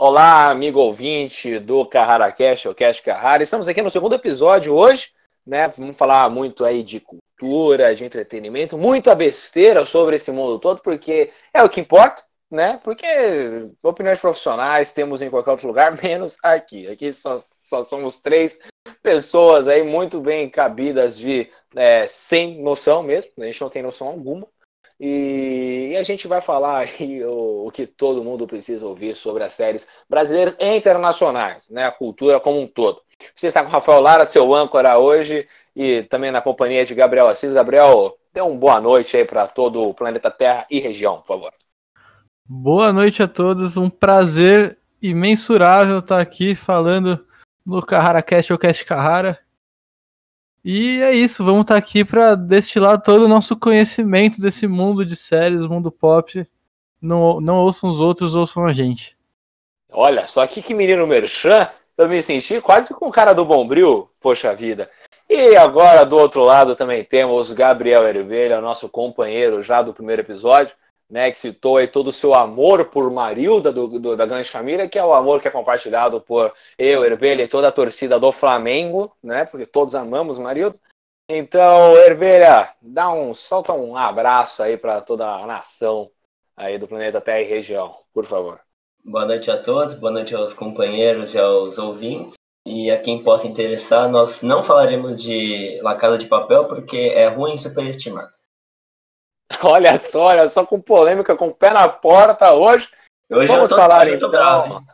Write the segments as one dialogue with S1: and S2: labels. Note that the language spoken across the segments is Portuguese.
S1: Olá, amigo ouvinte do Carrara Cast, o Cast Carrara. Estamos aqui no segundo episódio hoje, né? Vamos falar muito aí de cultura, de entretenimento, muita besteira sobre esse mundo todo, porque é o que importa, né? Porque opiniões profissionais temos em qualquer outro lugar, menos aqui. Aqui só, só somos três pessoas aí muito bem cabidas de é, sem noção mesmo, a gente não tem noção alguma. E, e a gente vai falar aí o, o, que todo mundo precisa ouvir sobre as séries brasileiras e internacionais, né? A cultura como um todo. Você está com o Rafael Lara, seu âncora hoje, e também na companhia de Gabriel Assis. Gabriel, dê uma boa noite aí para todo o planeta Terra e região, por favor.
S2: Boa noite a todos, um prazer imensurável estar aqui falando no Carrara Cast ou Cast Carrara. E é isso, vamos estar aqui para destilar todo o nosso conhecimento desse mundo de séries, mundo pop. Não, não ouçam os outros, ouçam a gente.
S1: Olha, só que que menino merchan, eu me senti quase com o cara do Bombril, poxa vida. E agora, do outro lado, também temos Gabriel Hervelha, nosso companheiro já do primeiro episódio né, que citou aí todo o seu amor por Marilda do, do, da Grande Família, que é o amor que é compartilhado por eu, Hervelha e toda a torcida do Flamengo, né, porque todos amamos Marilda. Então, Hervelha, dá um, solta um abraço aí para toda a nação aí do planeta Terra e região, por favor.
S3: Boa noite a todos, boa noite aos companheiros e aos ouvintes. E a quem possa interessar, nós não falaremos de La Casa de Papel porque é ruim e superestimado.
S1: Olha só, olha só com polêmica, com o pé na porta hoje.
S3: hoje Vamos falar hoje então. Bravo,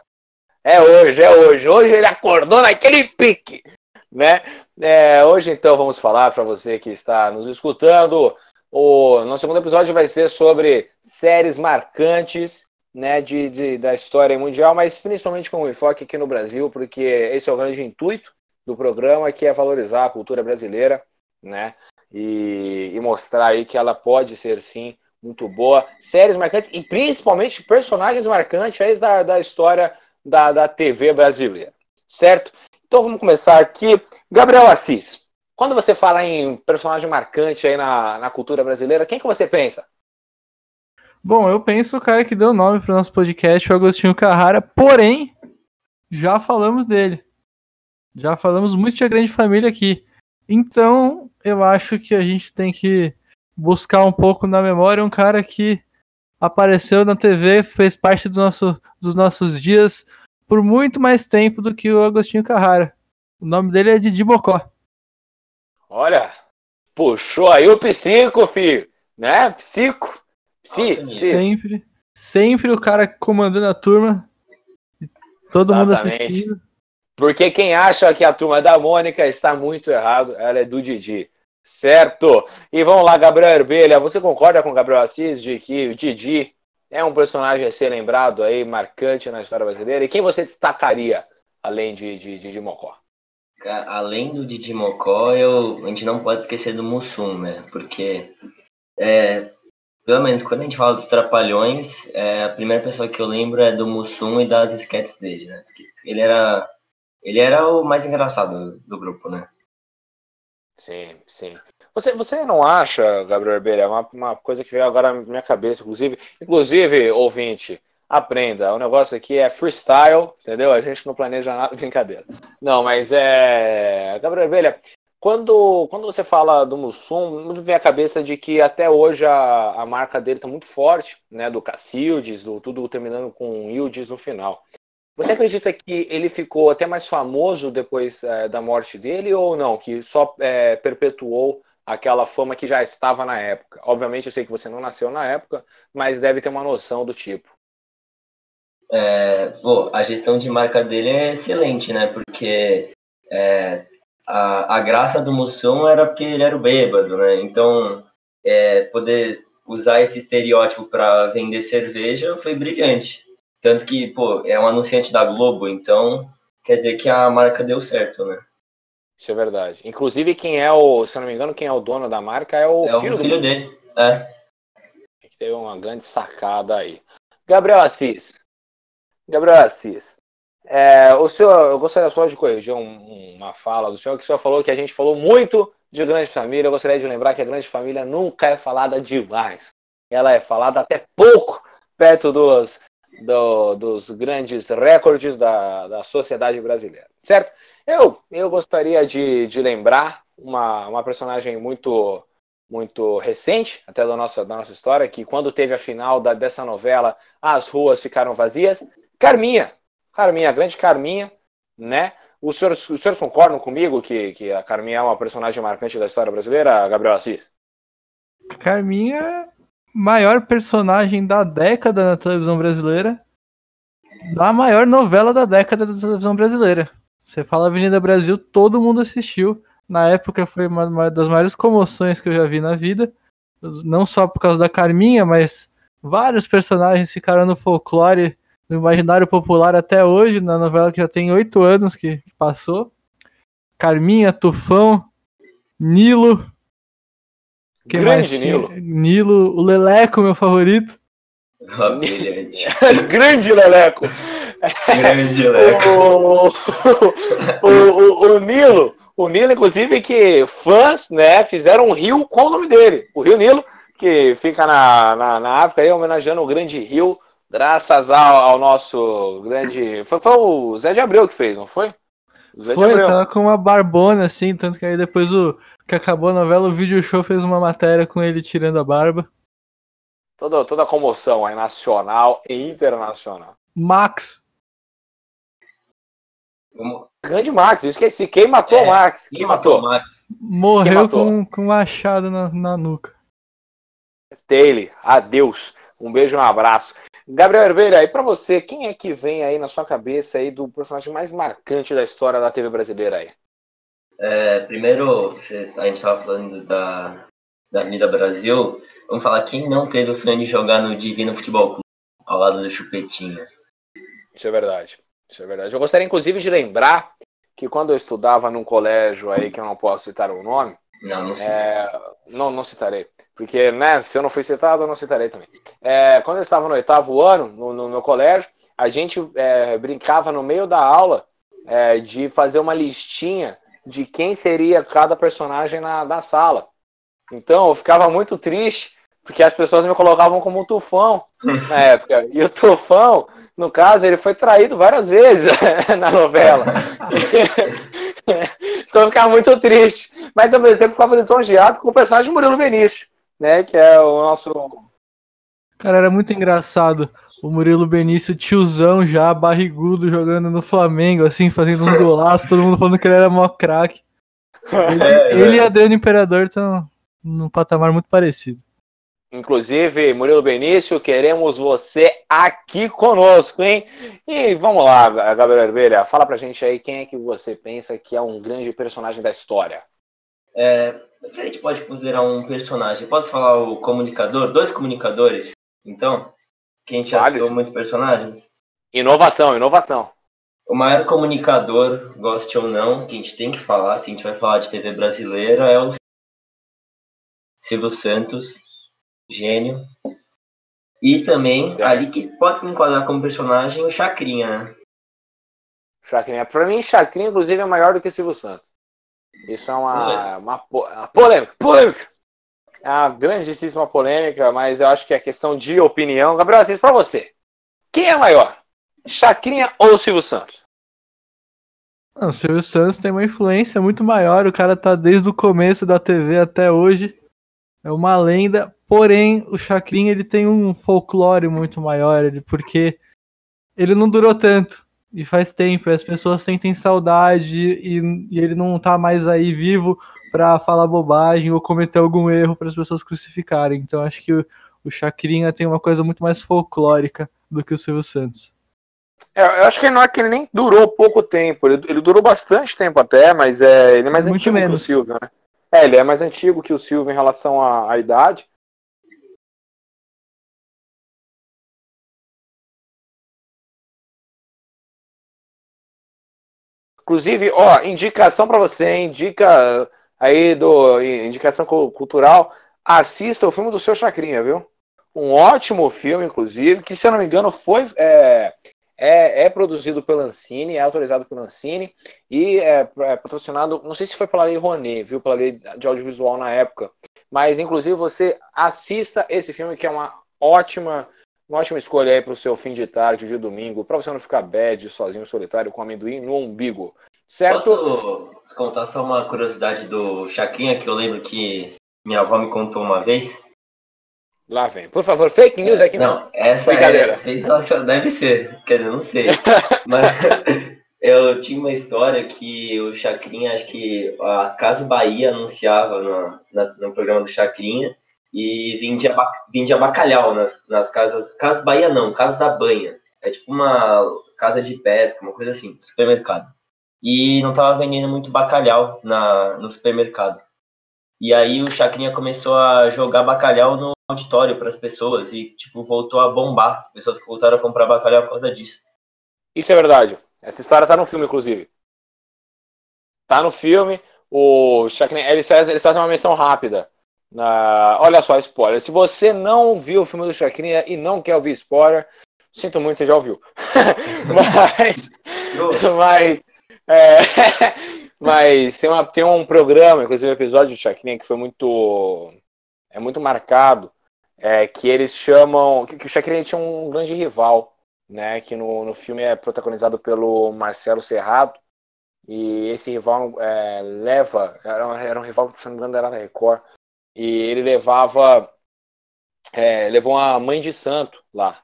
S1: é hoje, é hoje. Hoje ele acordou naquele pique, né? É, hoje então vamos falar para você que está nos escutando. O nosso segundo episódio vai ser sobre séries marcantes, né, de, de da história mundial, mas principalmente com enfoque aqui no Brasil, porque esse é o grande intuito do programa, que é valorizar a cultura brasileira, né? E, e mostrar aí que ela pode ser sim muito boa. Séries marcantes e principalmente personagens marcantes da, da história da, da TV brasileira, certo? Então vamos começar aqui. Gabriel Assis, quando você fala em personagem marcante aí na, na cultura brasileira, quem que você pensa?
S2: Bom, eu penso o cara que deu o nome para o nosso podcast, o Agostinho Carrara, porém, já falamos dele. Já falamos muito de A Grande Família aqui. Então, eu acho que a gente tem que buscar um pouco na memória um cara que apareceu na TV, fez parte do nosso, dos nossos dias por muito mais tempo do que o Agostinho Carrara. O nome dele é Didi Bocó.
S1: Olha, puxou aí o psico, filho. Né? Psico. Psi,
S2: sempre, sempre o cara comandando a turma. Todo Exatamente. mundo assistindo.
S1: Porque quem acha que a turma da Mônica está muito errado, ela é do Didi. Certo? E vamos lá, Gabriel Herbelha. Você concorda com o Gabriel Assis de que o Didi é um personagem a ser lembrado aí, marcante na história brasileira? E quem você destacaria além de, Didi Mocó?
S3: Além do Didi Mocó, eu, a gente não pode esquecer do Mussum, né? Porque, é, pelo menos quando a gente fala dos Trapalhões, é, a primeira pessoa que eu lembro é do Mussum e das sketches dele, né? Ele era ele era o mais engraçado do grupo, né?
S1: Sim, sim. Você, você não acha, Gabriel Arbeira, uma, uma coisa que veio agora na minha cabeça, inclusive, inclusive, ouvinte, aprenda, o negócio aqui é freestyle, entendeu? A gente não planeja nada, brincadeira. Não, mas é. Gabriel Arbeira, quando, quando você fala do Mussum, muito vem a cabeça de que até hoje a, a marca dele está muito forte, né? Do Cacildes, do tudo terminando com Ildes no final. Você acredita que ele ficou até mais famoso depois é, da morte dele ou não? Que só é, perpetuou aquela fama que já estava na época? Obviamente, eu sei que você não nasceu na época, mas deve ter uma noção do tipo.
S3: É, pô, a gestão de marca dele é excelente, né? Porque é, a, a graça do Mussum era porque ele era o bêbado, né? Então, é, poder usar esse estereótipo para vender cerveja foi brilhante. Tanto que, pô, é um anunciante da Globo, então quer dizer que a marca deu certo, né?
S1: Isso é verdade. Inclusive, quem é o, se eu não me engano, quem é o dono da marca é o
S3: é
S1: filho,
S3: o filho dele. É.
S1: Teve uma grande sacada aí. Gabriel Assis. Gabriel Assis. É, o senhor, eu gostaria só de corrigir um, uma fala do senhor, que o senhor falou que a gente falou muito de Grande Família. Eu gostaria de lembrar que a Grande Família nunca é falada demais. Ela é falada até pouco perto dos do, dos grandes recordes da, da sociedade brasileira, certo? Eu, eu gostaria de, de lembrar uma, uma personagem muito muito recente, até da nossa, da nossa história, que quando teve a final da, dessa novela, as ruas ficaram vazias. Carminha, Carminha, grande Carminha, né? Os senhores, os senhores concordam comigo que, que a Carminha é uma personagem marcante da história brasileira, Gabriel Assis?
S2: Carminha, maior personagem da década na televisão brasileira, da maior novela da década da televisão brasileira. Você fala Avenida Brasil, todo mundo assistiu. Na época foi uma, das maiores comoções que eu já vi na vida. Não só por causa da Carminha, mas vários personagens ficaram no folclore, no imaginário popular até hoje, na novela que já tem oito anos que passou. Carminha, Tufão, Nilo.
S1: Que Grande Nilo.
S2: Nilo, o Leleco, meu favorito.
S1: Grande Leleco.
S3: Grande Leleco.
S1: o, o, o, o Nilo o Nilo, inclusive, que fãs né, fizeram um rio com o nome dele. O Rio Nilo, que fica na, na, na África, aí, homenageando o grande rio, graças ao, ao nosso grande. Foi, foi, o Zé de Abreu que fez, não foi?
S2: O Zé foi, tava com uma barbona assim, tanto que aí depois o que acabou a novela, o vídeo show fez uma matéria com ele tirando a barba.
S1: Toda, toda a comoção aí, nacional e internacional.
S2: Max.
S1: Grande Max, eu esqueci. Quem matou o é, Max?
S3: Quem, quem matou? o Max?
S2: Morreu matou? Com, com um machado na, na nuca.
S1: Taylor, adeus. Um beijo, um abraço. Gabriel Herbeira, aí para você, quem é que vem aí na sua cabeça aí do personagem mais marcante da história da TV brasileira aí?
S3: É, primeiro, a gente estava falando da, da Avenida Brasil. Vamos falar quem não teve o sonho de jogar no Divino Futebol Clube, ao lado do Chupetinha.
S1: Isso é verdade. Isso é verdade. Eu gostaria, inclusive, de lembrar que quando eu estudava num colégio aí, que eu não posso citar o nome.
S3: Não, não
S1: É, não, não citarei. Porque, né, se eu não fui citado, eu não citarei também. É, quando eu estava no oitavo ano, no, no meu colégio, a gente é, brincava no meio da aula de fazer uma listinha de quem seria cada personagem na, da sala. Então, eu ficava muito triste, porque as pessoas me colocavam como um tufão na época. E o tufão no caso, ele foi traído várias vezes na novela. então eu ficava muito triste. Mas ao mesmo tempo ficava lisonjeado com o personagem de Murilo Benício, né? Que é o nosso.
S2: Cara, era muito engraçado. O Murilo Benício, tiozão já, barrigudo, jogando no Flamengo, assim, fazendo uns golaços, todo mundo falando que ele era mó craque. Ele, é, ele é. e Adriano Imperador estão num patamar muito parecido.
S1: Inclusive, Murilo Benício, queremos você aqui conosco, hein? E vamos lá, Gabriel Herbeira, fala pra gente aí quem é que você pensa que é um grande personagem da história.
S3: É, se a gente pode considerar um personagem, posso falar o comunicador? Dois comunicadores, então? Que a gente já citou muitos personagens?
S1: Inovação, inovação.
S3: O maior comunicador, goste ou não, que a gente tem que falar, se a gente vai falar de TV brasileira, é o Silvio Santos, gênio. E também, ali que pode se enquadrar como personagem, o Chacrinha, né?
S1: Chacrinha. Pra mim, Chacrinha, inclusive, é maior do que Silvio Santos. Isso é uma, uma, uma polêmica, polêmica. É uma grandíssima polêmica, mas eu acho que é questão de opinião. Gabriel Assis, pra você. Quem é maior? Chacrinha ou Silvio Santos?
S2: Não, o Silvio Santos tem uma influência muito maior. O cara tá desde o começo da TV até hoje. É uma lenda. Porém, o Chacrinha ele tem um folclore muito maior, porque ele não durou tanto. E faz tempo, as pessoas sentem saudade e, e ele não tá mais aí vivo para falar bobagem ou cometer algum erro para as pessoas crucificarem. Então acho que o, o Chacrinha tem uma coisa muito mais folclórica do que o Silvio Santos.
S1: É, eu acho que não é que ele nem durou pouco tempo, ele, ele durou bastante tempo até, mas é, ele é mais muito antigo menos. que o Silvio, né? É, ele é mais antigo que o Silvio em relação à, à idade, Inclusive, ó, indicação para você, indica aí do indicação cultural, assista o filme do seu Chacrinha, viu? Um ótimo filme, inclusive, que se eu não me engano foi é, é, é produzido pela Ancine, é autorizado pela Ancine e é, é, patrocinado, não sei se foi pela Lei Rouanet, viu, pela Lei de Audiovisual na época, mas inclusive você assista esse filme que é uma ótima Uma ótima escolha aí para o seu fim de tarde, de domingo, para você não ficar bad, sozinho, solitário, com amendoim no umbigo. Certo?
S3: Posso contar só uma curiosidade do Chacrinha que eu lembro que minha avó me contou uma vez?
S1: Lá vem. Por favor, fake news aqui
S3: Não, essa é sensacional. Deve ser. Quer dizer, não sei. Mas eu tinha uma história que o Chacrinha, acho que as Casas Bahia anunciava no, na, no programa do Chacrinha e vendia, vendia bacalhau nas, nas casas. Casas Bahia não, Casas da Banha. É tipo uma casa de pesca, uma coisa assim, supermercado. E não tava vendendo muito bacalhau na, no supermercado. E aí o Chacrinha começou a jogar bacalhau no auditório para as pessoas e tipo voltou a bombar. As pessoas voltaram a comprar bacalhau por causa disso.
S1: Isso é verdade. Essa história tá no filme, inclusive. Tá no filme. O Chacrinha, eles fazem, eles fazem uma menção rápida. Na... Olha só, spoiler. Se você não viu o filme do Chacrinha e não quer ouvir spoiler, sinto muito, você já ouviu. mas. mas. É... Mas tem, uma, tem um programa, inclusive um episódio de Chacrinha que foi muito. É muito marcado. É, que eles chamam. Que, que o Chacrinha tinha um grande rival, né? Que no, no filme é protagonizado pelo Marcelo Serrato. E esse rival é, leva. Era um, era um rival que, se não me engano, era da Record. E ele levava. É, levou uma mãe de santo lá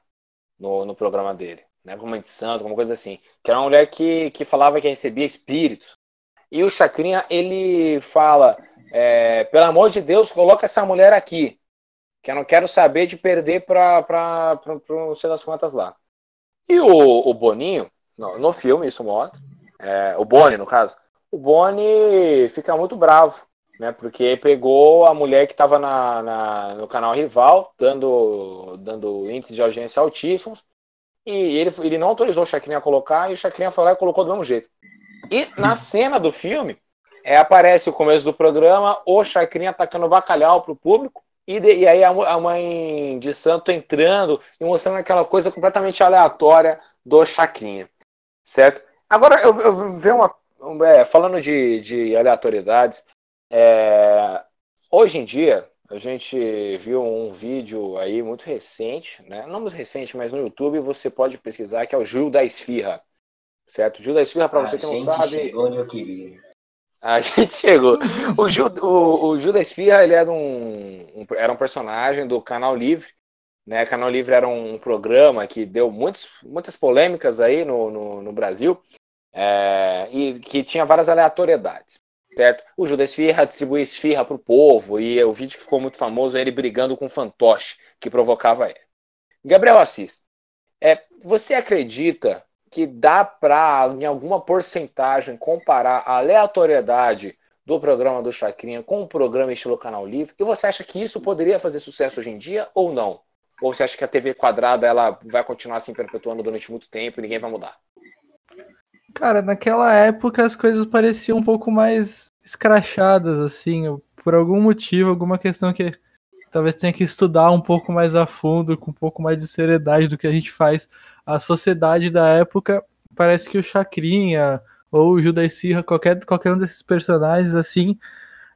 S1: no, no programa dele. Né, mãe de santo, alguma coisa assim. Que era uma mulher que, que falava que recebia espíritos. E o Chacrinha, ele fala: é, pelo amor de Deus, coloca essa mulher aqui, que eu não quero saber de perder para não sei das quantas lá. E o, o Boninho, no, no filme, isso mostra, é, o Boni, no caso, o Boni fica muito bravo, né? Porque pegou a mulher que estava na, na, no canal rival, dando, dando índices de audiência altíssimos, e ele, ele não autorizou o Chacrinha a colocar, e o Chacrinha foi lá e colocou do mesmo jeito. E na cena do filme, é, aparece o começo do programa, o Chacrinha atacando bacalhau pro público, e, de, e aí a, a, mãe de santo entrando e mostrando aquela coisa completamente aleatória do Chacrinha, certo? Agora, eu, eu vi uma... É, falando de, de aleatoriedades, é, hoje em dia, a gente viu um vídeo aí muito recente, né? não muito recente, mas no YouTube você pode pesquisar, que é o Gil da Esfirra certo? Gil da Esfirra, para você que não sabe.
S3: Chegou onde eu queria.
S1: A gente chegou. O Gil, o, o Gil da Esfirra, ele era um, um, era um personagem do Canal Livre. Né? Canal Livre era um programa que deu muitos, muitas polêmicas aí no, no, no Brasil é, e que tinha várias aleatoriedades. Certo? O Gil da Esfirra distribuía esfirra para o povo e o vídeo que ficou muito famoso é ele brigando com o fantoche que provocava ele. Gabriel Assis, é, você acredita que dá para, em alguma porcentagem, comparar a aleatoriedade do programa do Chacrinha com o programa estilo Canal Livre? E você acha que isso poderia fazer sucesso hoje em dia ou não? Ou você acha que a TV quadrada ela vai continuar se perpetuando durante muito tempo e ninguém vai mudar?
S2: Cara, naquela época as coisas pareciam um pouco mais escrachadas, assim, por algum motivo, alguma questão que talvez tenha que estudar um pouco mais a fundo, com um pouco mais de seriedade do que a gente faz a sociedade da época, parece que o Chacrinha ou o Judas Sirra, qualquer, qualquer um desses personagens, assim,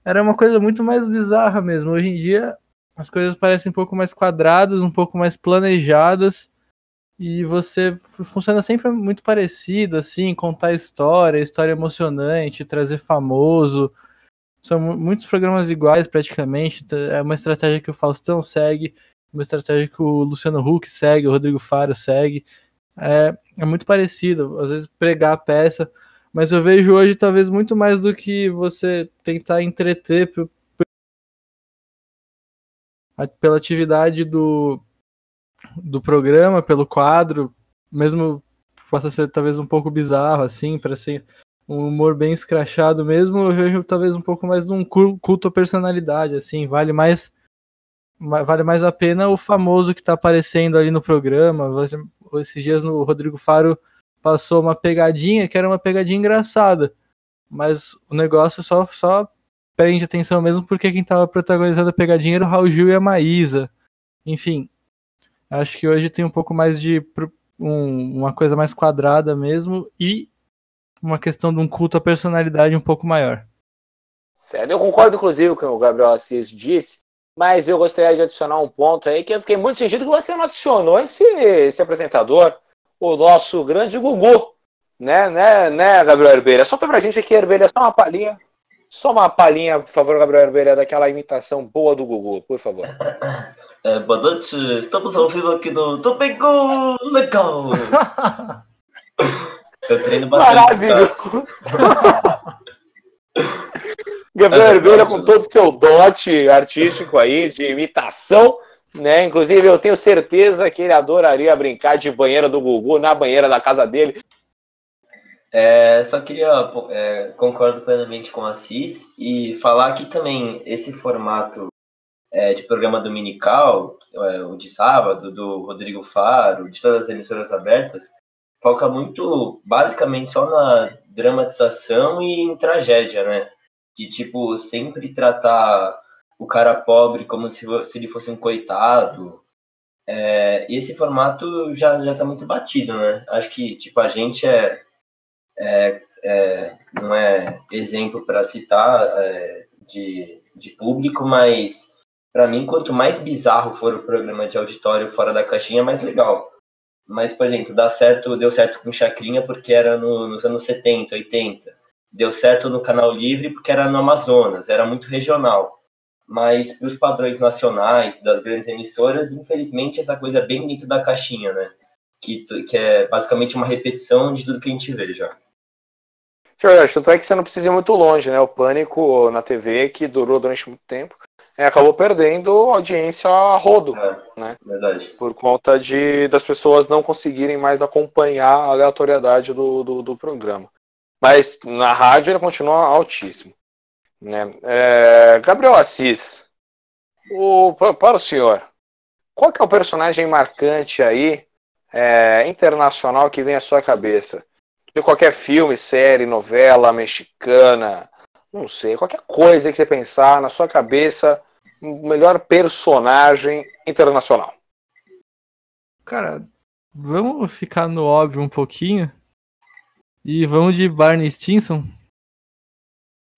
S2: era uma coisa muito mais bizarra mesmo. Hoje em dia, as coisas parecem um pouco mais quadradas, um pouco mais planejadas, e você funciona sempre muito parecido, assim, contar história, história emocionante, trazer famoso. São muitos programas iguais, praticamente. É uma estratégia que o Faustão segue uma estratégia que o Luciano Huck segue, o Rodrigo Faro segue. É, é muito parecido, às vezes pregar a peça, mas eu vejo hoje talvez muito mais do que você tentar entreter pela atividade do, do programa, pelo quadro, mesmo possa ser talvez um pouco bizarro, assim, para ser um humor bem escrachado mesmo, eu vejo talvez um pouco mais de um culto à personalidade, assim, vale mais vale mais a pena o famoso que está aparecendo ali no programa. Esses dias no Rodrigo Faro passou uma pegadinha que era uma pegadinha engraçada, mas o negócio só, só prende atenção mesmo porque quem estava protagonizando a pegadinha era o Raul Gil e a Maísa. Enfim, acho que hoje tem um pouco mais de um, uma coisa mais quadrada mesmo e uma questão de um culto à personalidade um pouco maior.
S1: Certo, eu concordo inclusive com o que o Gabriel Assis disse, mas eu gostaria de adicionar um ponto aí que eu fiquei muito sentido que você não adicionou esse, esse apresentador, o nosso grande Gugu, né, né, né, Gabriel Herbeira? Só pra gente aqui, Herbeira, só uma palhinha. Só uma palhinha, por favor, Gabriel Herbeira, daquela imitação boa do Gugu, por favor.
S3: É, boa noite, estamos ao vivo aqui no Domingo Legal. eu treino bastante.
S1: Maravilhoso! Gabriel Herbeira com todo o seu dote artístico aí, de imitação, né? Inclusive, eu tenho certeza que ele adoraria brincar de banheira do Gugu na banheira da casa dele.
S3: É, só queria, é, concordo plenamente com a Cis e falar que também esse formato é, de programa dominical, é, o de sábado, do Rodrigo Faro, de todas as emissoras abertas, foca muito, basicamente, só na dramatização e em tragédia, né? de tipo sempre tratar o cara pobre como se, se ele fosse um coitado. É, esse formato já já está muito batido, né? Acho que tipo a gente é, é, é não é exemplo para citar é, de, de público, mas para mim quanto mais bizarro for o programa de auditório fora da caixinha, mais legal. Mas, por exemplo, dá certo, deu certo com Chacrinha porque era no, nos anos 70, 80 deu certo no canal livre porque era no Amazonas, era muito regional. Mas para os padrões nacionais das grandes emissoras, infelizmente essa coisa é bem dentro da caixinha, né? Que, que é basicamente uma repetição de tudo que a gente vê já.
S1: Tanto é que você não precisa ir muito longe, né? O Pânico na TV, que durou durante muito tempo, é, acabou perdendo audiência a rodo, é, né?
S3: Verdade.
S1: Por conta de das pessoas não conseguirem mais acompanhar a aleatoriedade do, do, do programa. Mas na rádio ele continua altíssimo. Né? É, Gabriel Assis, o, para o senhor, qual que é o personagem marcante aí, é, internacional, que vem à sua cabeça? De qualquer filme, série, novela mexicana, não sei, qualquer coisa que você pensar na sua cabeça, melhor personagem internacional.
S2: Cara, vamos ficar no óbvio um pouquinho. E vamos de Barney Stinson.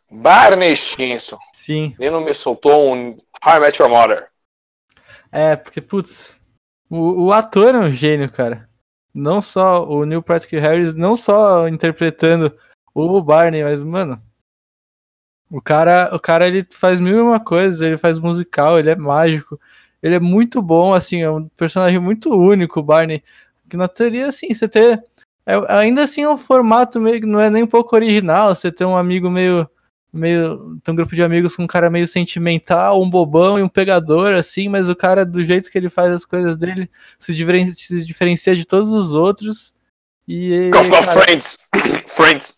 S1: Barney Stinson.
S2: Sim.
S1: Ele não me soltou um How I Met Your Mother.
S2: É, porque, putz, o, o ator é um gênio, cara. Não só o Neil Patrick Harris, não só interpretando o Barney, mas, mano, o cara, o cara ele faz mil e uma coisas, ele faz musical, ele é mágico, ele é muito bom, assim, é um personagem muito único, o Barney. Que na teoria, assim, você ter é, ainda assim é um formato meio que não é nem um pouco original. Você tem um amigo meio. meio tem um grupo de amigos com um cara meio sentimental, um bobão e um pegador, assim, mas o cara, do jeito que ele faz as coisas dele, se diferencia, se diferencia de todos os outros. E.
S1: Cara, Friends! Friends!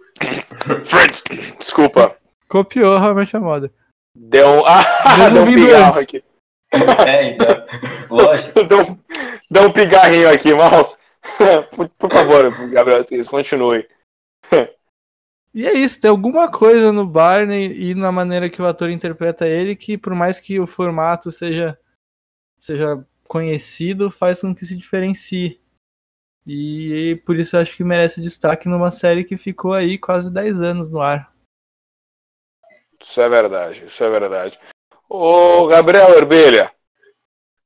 S1: Friends! Desculpa.
S2: Copiou realmente a moda.
S1: Deu, ah, deu um pigarro antes. aqui.
S3: É, então. Lógico.
S1: Deu, deu um pigarrinho aqui, mouse. por, por, favor, Gabriel Assis, continue.
S2: e é isso, tem alguma coisa no Barney e na maneira que o ator interpreta ele que, por mais que o formato seja, seja conhecido, faz com que se diferencie. E por isso eu acho que merece destaque numa série que ficou aí quase 10 anos no ar.
S1: Isso é verdade, isso é verdade. Ô, Gabriel Herbelha,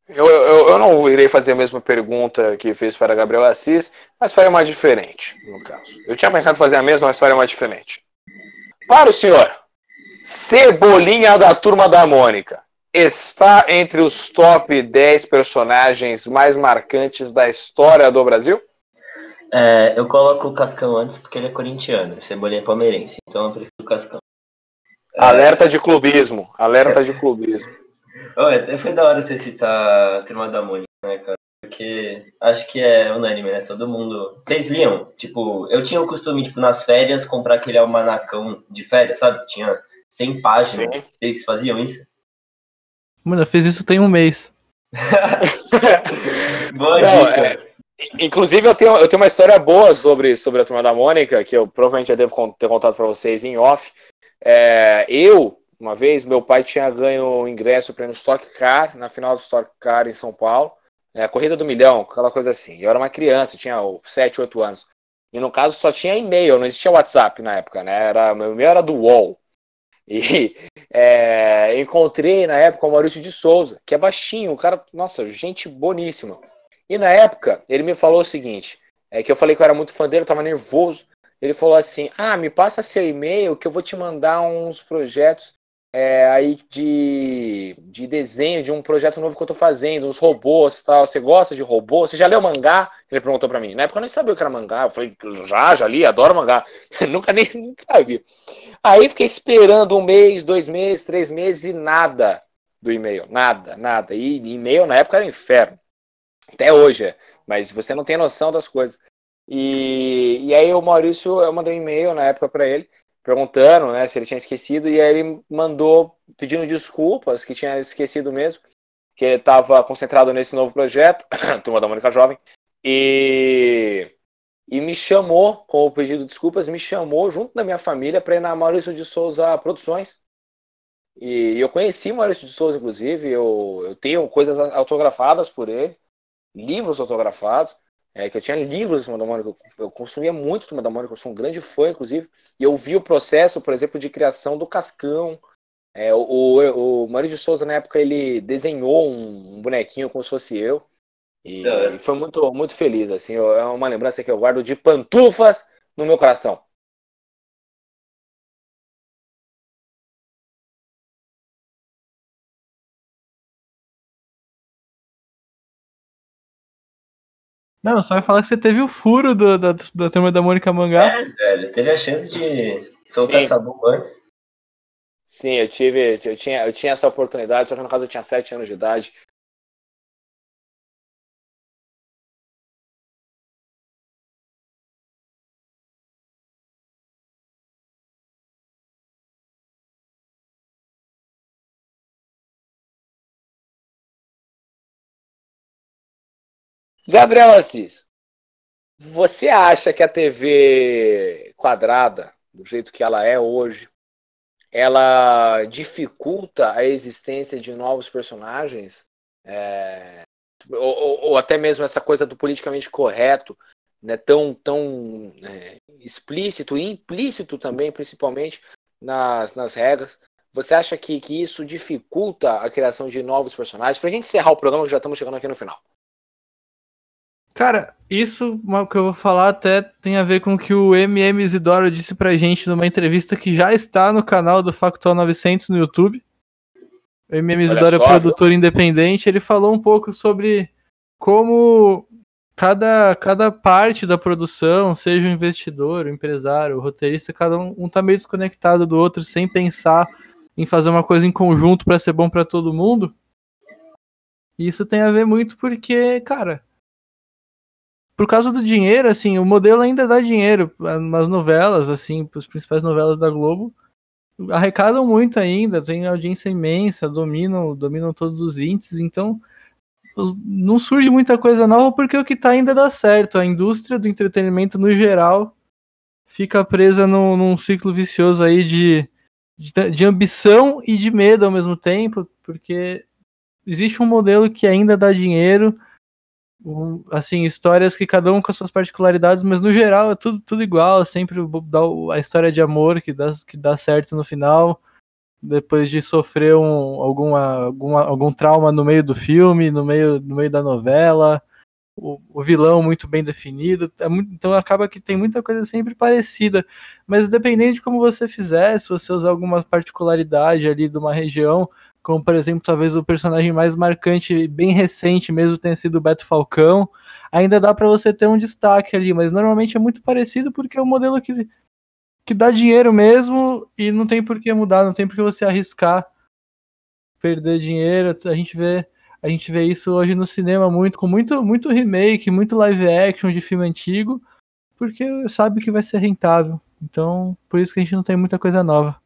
S1: eu, eu, eu, não irei fazer a mesma pergunta que fiz para Gabriel Assis, mas faria uma diferente, no caso. Eu tinha pensado fazer a mesma, mas faria uma diferente. Para o senhor, Cebolinha da Turma da Mônica está entre os top 10 personagens mais marcantes da história do Brasil?
S3: É, eu coloco o Cascão antes porque ele é corintiano, Cebolinha é palmeirense, então eu prefiro o Cascão.
S1: Alerta de clubismo, alerta de clubismo.
S3: Oh, foi da hora você citar a Turma da Mônica, né, cara? Porque acho que é unânime, né? Todo mundo. Vocês liam? Tipo, eu tinha o costume, tipo, nas férias, comprar aquele almanacão de férias, sabe? Tinha 100 páginas. Sim. Vocês faziam isso?
S2: Mano, eu fiz isso tem um mês.
S1: Boa Não, dica. É... Inclusive, eu tenho, eu tenho uma história boa sobre, sobre a Turma da Mônica, que eu provavelmente já devo ter contado para vocês em off. É, eu, uma vez, meu pai tinha ganho ingresso para no Stock Car, na final do Stock Car em São Paulo, é, a corrida do milhão, aquela coisa assim. Eu era uma criança, tinha 7, 8 anos. E no caso só tinha e-mail, não existia WhatsApp na época, né? Era, meu e-mail era do UOL. E é, encontrei na época o Maurício de Souza, que é baixinho, um cara, nossa, gente boníssima. E na época, ele me falou o seguinte: é que eu falei que eu era muito fã dele, eu tava nervoso. Ele falou assim: Ah, me passa seu e-mail que eu vou te mandar uns projetos é, aí de, de desenho de um projeto novo que eu tô fazendo, uns robôs tal. Você gosta de robô? Você já leu mangá? Ele perguntou para mim. Na época eu nem sabia o que era mangá. Eu falei, já, já li, adoro mangá. Nunca nem sabia. Aí fiquei esperando um mês, dois meses, três meses e nada do e-mail. Nada, nada. E e-mail na época era inferno. Até hoje é. Mas você não tem noção das coisas. E, e aí o Maurício, eu mandei um e-mail na época para ele perguntando né, se ele tinha esquecido, e aí ele mandou pedindo desculpas, que tinha esquecido mesmo, que ele estava concentrado nesse novo projeto, Turma da Mônica Jovem, e, e me chamou, com o pedido de desculpas, me chamou junto da minha família para ir na Maurício de Souza Produções. E eu conheci Maurício de Souza, inclusive, eu, eu tenho coisas autografadas por ele, livros autografados, é, que eu tinha livros de Turma da Mônica, eu, consumia muito Turma da Mônica, eu sou um grande fã, inclusive, e eu vi o processo, por exemplo, de criação do Cascão. É, o, o, o Maurício de Souza, na época, ele desenhou um, um bonequinho como se fosse eu, e, é. e, foi muito, muito feliz, assim, é uma lembrança que eu guardo de pantufas no meu coração.
S2: Não, só vai falar que você teve o furo do, da, da turma da Mônica Mangá.
S3: É, velho, teve a chance de soltar Sim. essa bomba antes.
S1: Sim, eu tive, eu tinha, eu tinha essa oportunidade, só que no caso eu tinha 7 anos de idade. Gabriel Assis, você acha que a TV quadrada, do jeito que ela é hoje, ela dificulta a existência de novos personagens? É, ou, ou, até mesmo essa coisa do politicamente correto, né, tão, tão é, explícito e implícito também, principalmente nas, nas regras. Você acha que, que isso dificulta a criação de novos personagens? Para a gente encerrar o programa, que já estamos chegando aqui no final.
S2: Cara, isso que eu vou falar até tem a ver com o que o MM Isidoro disse pra gente numa entrevista que já está no canal do Factual 900 no YouTube. O MM Isidoro é produtor independente, ele falou um pouco sobre como cada, cada parte da produção, seja o investidor, o empresário, o roteirista, cada um, um tá meio desconectado do outro sem pensar em fazer uma coisa em conjunto para ser bom para todo mundo. E isso tem a ver muito porque, cara, por causa do dinheiro, assim, o modelo ainda dá dinheiro. As novelas, assim, as principais novelas da Globo arrecadam muito ainda, tem audiência imensa, dominam, dominam todos os índices, então não surge muita coisa nova porque o que tá ainda dá certo. A indústria do entretenimento no geral fica presa num, num ciclo vicioso aí de, de, de ambição e de medo ao mesmo tempo, porque existe um modelo que ainda dá dinheiro assim, histórias que cada um com as suas particularidades, mas no geral é tudo, tudo igual, sempre dá a história de amor que dá, que dá certo no final, depois de sofrer um, alguma, alguma, algum trauma no meio do filme, no meio, no meio da novela, o, o vilão muito bem definido, é muito, então acaba que tem muita coisa sempre parecida, mas dependendo de como você fizer, se você usar alguma particularidade ali de uma região, como por exemplo, talvez o personagem mais marcante, bem recente mesmo, tenha sido o Beto Falcão, ainda dá para você ter um destaque ali, mas normalmente é muito parecido porque é um modelo que, que dá dinheiro mesmo e não tem por que mudar, não tem por que você arriscar perder dinheiro. A gente vê a gente vê isso hoje no cinema muito, com muito, muito remake, muito live action de filme antigo, porque sabe que vai ser rentável. Então, por isso que a gente não tem muita coisa nova.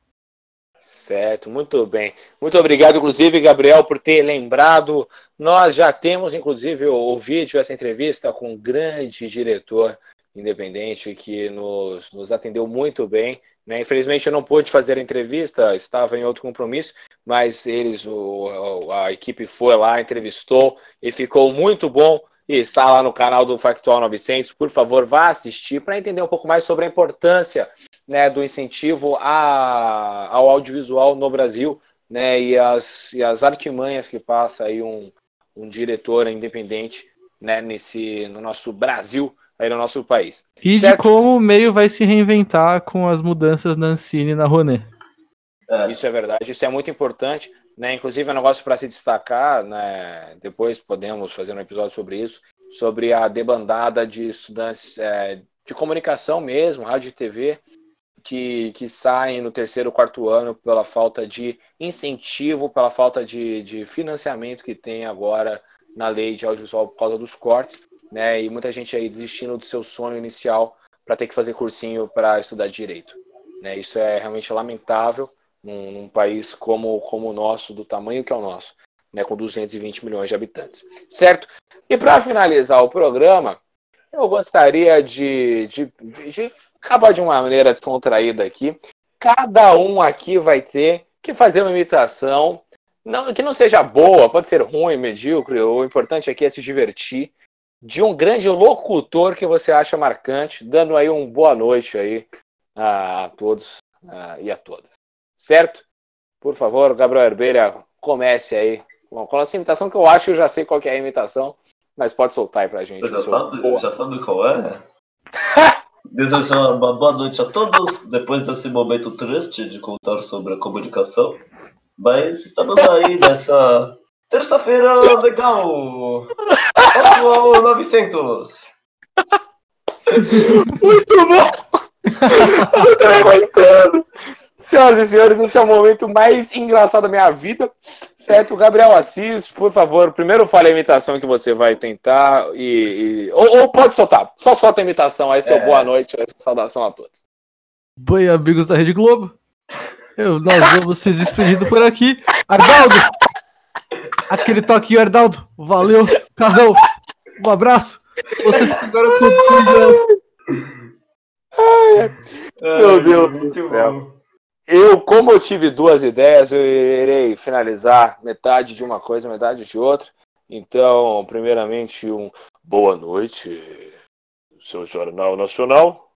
S1: Certo, muito bem. Muito obrigado, inclusive, Gabriel, por ter lembrado. Nós já temos, inclusive, o, vídeo, essa entrevista com um grande diretor independente que nos, nos atendeu muito bem. Né? Infelizmente, eu não pude fazer a entrevista, estava em outro compromisso, mas eles, o, a equipe foi lá, entrevistou e ficou muito bom. E está lá no canal do Factual 900. Por favor, vá assistir para entender um pouco mais sobre a importância né, do incentivo a, ao audiovisual no Brasil, né, e as, e as artimanhas que passa aí um, um diretor independente, né, nesse, no nosso Brasil, aí no nosso país.
S2: E certo? de como o meio vai se reinventar com as mudanças na Ancine e na Roné.
S1: É. Isso é verdade, isso é muito importante, né? Inclusive é um negócio para se destacar, né? Depois podemos fazer um episódio sobre isso, sobre a debandada de estudantes é, de comunicação mesmo, rádio e TV, que, que saem no terceiro, quarto ano pela falta de incentivo, pela falta de, de financiamento que tem agora na lei de audiovisual por causa dos cortes, né? E muita gente aí desistindo do seu sonho inicial para ter que fazer cursinho para estudar direito. Né? Isso é realmente lamentável num, num, país como, como o nosso, do tamanho que é o nosso, né? com 220 milhões de habitantes. Certo? E para finalizar o programa, eu gostaria de, de, de acabar de uma maneira descontraída aqui. Cada um aqui vai ter que fazer uma imitação, não, que não seja boa, pode ser ruim, medíocre, o importante aqui é se divertir, de um grande locutor que você acha marcante, dando aí um boa noite aí a, a todos a, e a todas. Certo? Por favor, Gabriel Herbeira, comece aí com, essa imitação que eu acho que eu já sei qual é a imitação. Mas pode soltar aí pra gente.
S3: Você já, sabe, já sabe qual é? Desejar uma boa noite a todos, depois desse momento triste de contar sobre a comunicação. Mas estamos aí nessa terça-feira legal! Atual 900!
S1: Muito bom! Eu tô aguentando! Senhoras e senhores, esse é o momento mais engraçado da minha vida. Certo, Gabriel Assis, por favor, primeiro fale a imitação que você vai tentar e. e... Ou, ou, pode soltar, só solta a imitação, aí seu é. boa noite, saudação a todos.
S2: Bem, amigos da Rede Globo, eu, nós vamos se despedindo por aqui. Arnaldo! Aquele toquinho, Arnaldo, valeu, casal, um abraço. Você fica agora com o
S1: Meu Deus do céu. Eu, como eu tive duas ideias, eu irei finalizar metade de uma coisa, metade de outra. Então, primeiramente, um boa noite, seu Jornal Nacional.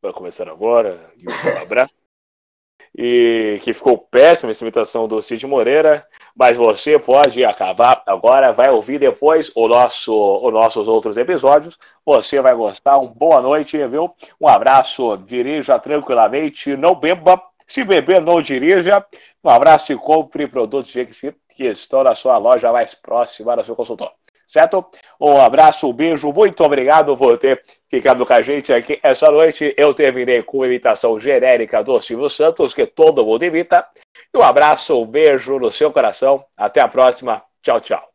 S1: Vai começar agora. E um abraço. E que ficou péssima essa imitação do Cid Moreira, mas você pode acabar agora, vai ouvir depois o nosso, os nossos outros episódios. Você vai gostar. Um boa noite, viu? Um abraço, dirija tranquilamente, não beba se beber, não dirija. Um abraço e compre produtos Jequiti que estão na sua loja mais próxima do seu consultor. Certo? Um abraço, um beijo, muito obrigado por ter ficado com a gente aqui essa noite. Eu terminei com uma imitação genérica do Silvio Santos, que todo mundo imita. Um abraço, um beijo no seu coração. Até a próxima. Tchau, tchau.